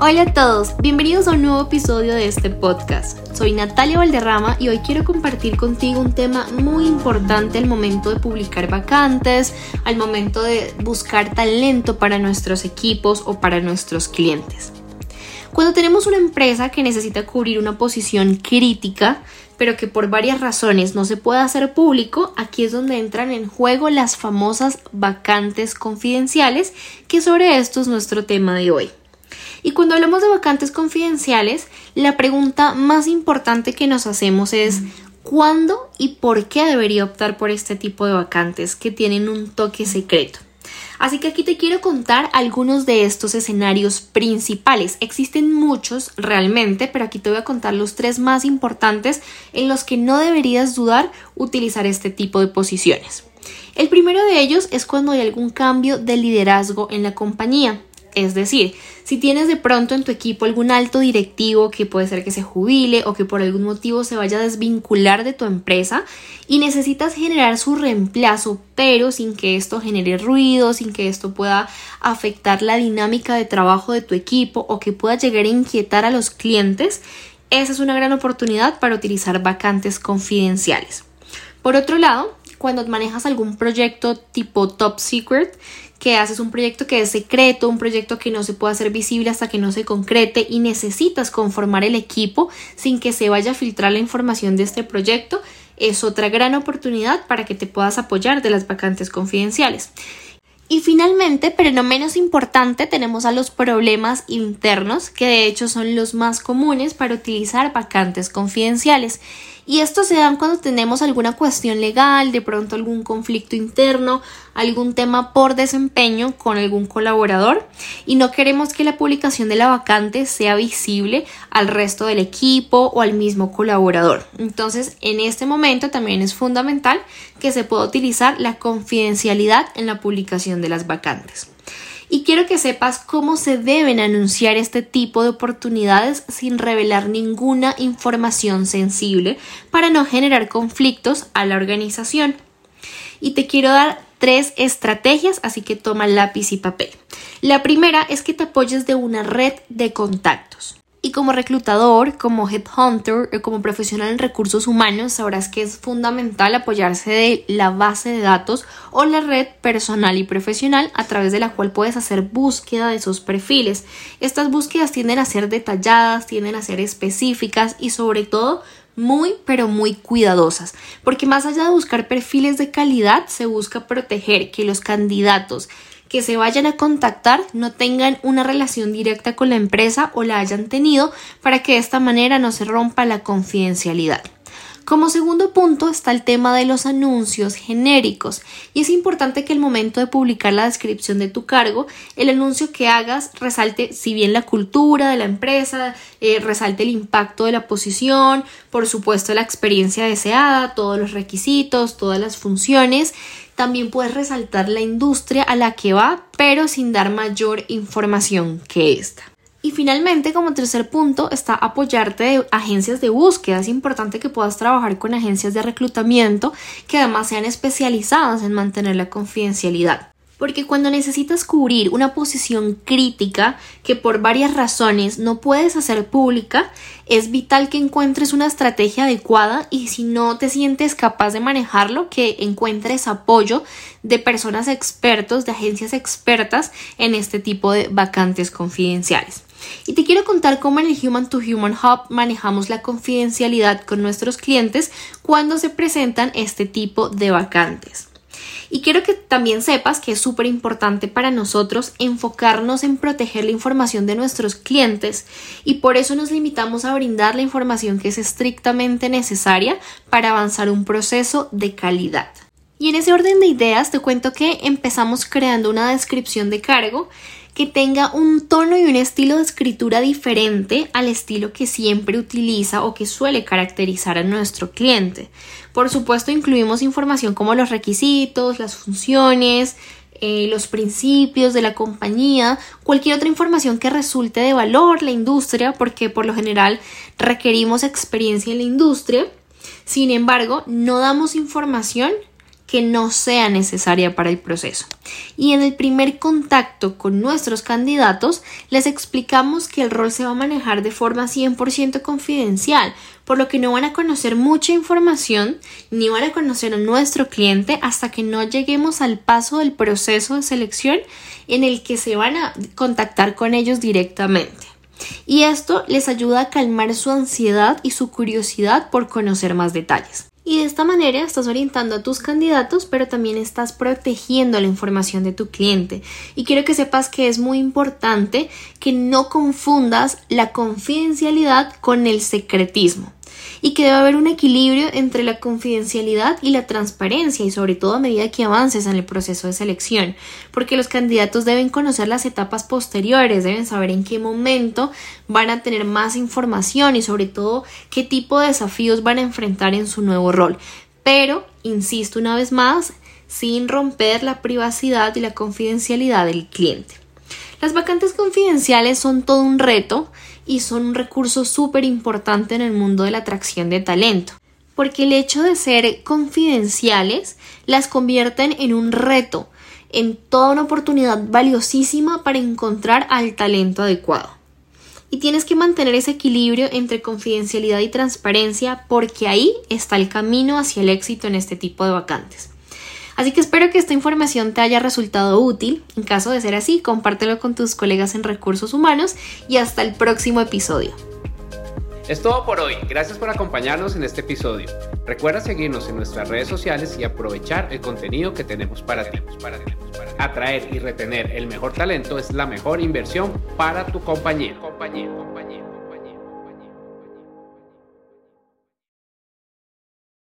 Hola a todos, bienvenidos a un nuevo episodio de este podcast. Soy Natalia Valderrama y hoy quiero compartir contigo un tema muy importante al momento de publicar vacantes, al momento de buscar talento para nuestros equipos o para nuestros clientes. Cuando tenemos una empresa que necesita cubrir una posición crítica, pero que por varias razones no se puede hacer público, aquí es donde entran en juego las famosas vacantes confidenciales, que sobre esto es nuestro tema de hoy. Y cuando hablamos de vacantes confidenciales, la pregunta más importante que nos hacemos es ¿cuándo y por qué debería optar por este tipo de vacantes que tienen un toque secreto? Así que aquí te quiero contar algunos de estos escenarios principales. Existen muchos realmente, pero aquí te voy a contar los tres más importantes en los que no deberías dudar utilizar este tipo de posiciones. El primero de ellos es cuando hay algún cambio de liderazgo en la compañía. Es decir, si tienes de pronto en tu equipo algún alto directivo que puede ser que se jubile o que por algún motivo se vaya a desvincular de tu empresa y necesitas generar su reemplazo, pero sin que esto genere ruido, sin que esto pueda afectar la dinámica de trabajo de tu equipo o que pueda llegar a inquietar a los clientes, esa es una gran oportunidad para utilizar vacantes confidenciales. Por otro lado, cuando manejas algún proyecto tipo top secret, que haces un proyecto que es secreto, un proyecto que no se puede hacer visible hasta que no se concrete y necesitas conformar el equipo sin que se vaya a filtrar la información de este proyecto, es otra gran oportunidad para que te puedas apoyar de las vacantes confidenciales. Y finalmente, pero no menos importante, tenemos a los problemas internos, que de hecho son los más comunes para utilizar vacantes confidenciales. Y esto se dan cuando tenemos alguna cuestión legal, de pronto algún conflicto interno, algún tema por desempeño con algún colaborador y no queremos que la publicación de la vacante sea visible al resto del equipo o al mismo colaborador. Entonces, en este momento también es fundamental que se pueda utilizar la confidencialidad en la publicación de las vacantes y quiero que sepas cómo se deben anunciar este tipo de oportunidades sin revelar ninguna información sensible para no generar conflictos a la organización. Y te quiero dar tres estrategias, así que toma lápiz y papel. La primera es que te apoyes de una red de contactos. Y como reclutador, como headhunter o como profesional en recursos humanos, sabrás que es fundamental apoyarse de la base de datos o la red personal y profesional a través de la cual puedes hacer búsqueda de esos perfiles. Estas búsquedas tienden a ser detalladas, tienden a ser específicas y sobre todo muy pero muy cuidadosas, porque más allá de buscar perfiles de calidad, se busca proteger que los candidatos que se vayan a contactar no tengan una relación directa con la empresa o la hayan tenido para que de esta manera no se rompa la confidencialidad. Como segundo punto está el tema de los anuncios genéricos y es importante que el momento de publicar la descripción de tu cargo, el anuncio que hagas resalte si bien la cultura de la empresa, eh, resalte el impacto de la posición, por supuesto la experiencia deseada, todos los requisitos, todas las funciones también puedes resaltar la industria a la que va, pero sin dar mayor información que esta. Y finalmente, como tercer punto, está apoyarte de agencias de búsqueda. Es importante que puedas trabajar con agencias de reclutamiento que además sean especializadas en mantener la confidencialidad. Porque cuando necesitas cubrir una posición crítica que por varias razones no puedes hacer pública, es vital que encuentres una estrategia adecuada y si no te sientes capaz de manejarlo, que encuentres apoyo de personas expertos, de agencias expertas en este tipo de vacantes confidenciales. Y te quiero contar cómo en el Human to Human Hub manejamos la confidencialidad con nuestros clientes cuando se presentan este tipo de vacantes. Y quiero que también sepas que es súper importante para nosotros enfocarnos en proteger la información de nuestros clientes y por eso nos limitamos a brindar la información que es estrictamente necesaria para avanzar un proceso de calidad. Y en ese orden de ideas te cuento que empezamos creando una descripción de cargo que tenga un tono y un estilo de escritura diferente al estilo que siempre utiliza o que suele caracterizar a nuestro cliente. Por supuesto, incluimos información como los requisitos, las funciones, eh, los principios de la compañía, cualquier otra información que resulte de valor, la industria, porque por lo general requerimos experiencia en la industria. Sin embargo, no damos información que no sea necesaria para el proceso. Y en el primer contacto con nuestros candidatos les explicamos que el rol se va a manejar de forma 100% confidencial, por lo que no van a conocer mucha información ni van a conocer a nuestro cliente hasta que no lleguemos al paso del proceso de selección en el que se van a contactar con ellos directamente. Y esto les ayuda a calmar su ansiedad y su curiosidad por conocer más detalles. Y de esta manera estás orientando a tus candidatos, pero también estás protegiendo la información de tu cliente. Y quiero que sepas que es muy importante que no confundas la confidencialidad con el secretismo y que debe haber un equilibrio entre la confidencialidad y la transparencia y sobre todo a medida que avances en el proceso de selección, porque los candidatos deben conocer las etapas posteriores, deben saber en qué momento van a tener más información y sobre todo qué tipo de desafíos van a enfrentar en su nuevo rol. Pero, insisto una vez más, sin romper la privacidad y la confidencialidad del cliente. Las vacantes confidenciales son todo un reto y son un recurso súper importante en el mundo de la atracción de talento, porque el hecho de ser confidenciales las convierten en un reto, en toda una oportunidad valiosísima para encontrar al talento adecuado. Y tienes que mantener ese equilibrio entre confidencialidad y transparencia porque ahí está el camino hacia el éxito en este tipo de vacantes. Así que espero que esta información te haya resultado útil. En caso de ser así, compártelo con tus colegas en recursos humanos y hasta el próximo episodio. Es todo por hoy. Gracias por acompañarnos en este episodio. Recuerda seguirnos en nuestras redes sociales y aprovechar el contenido que tenemos para ti. Atraer y retener el mejor talento es la mejor inversión para tu compañía.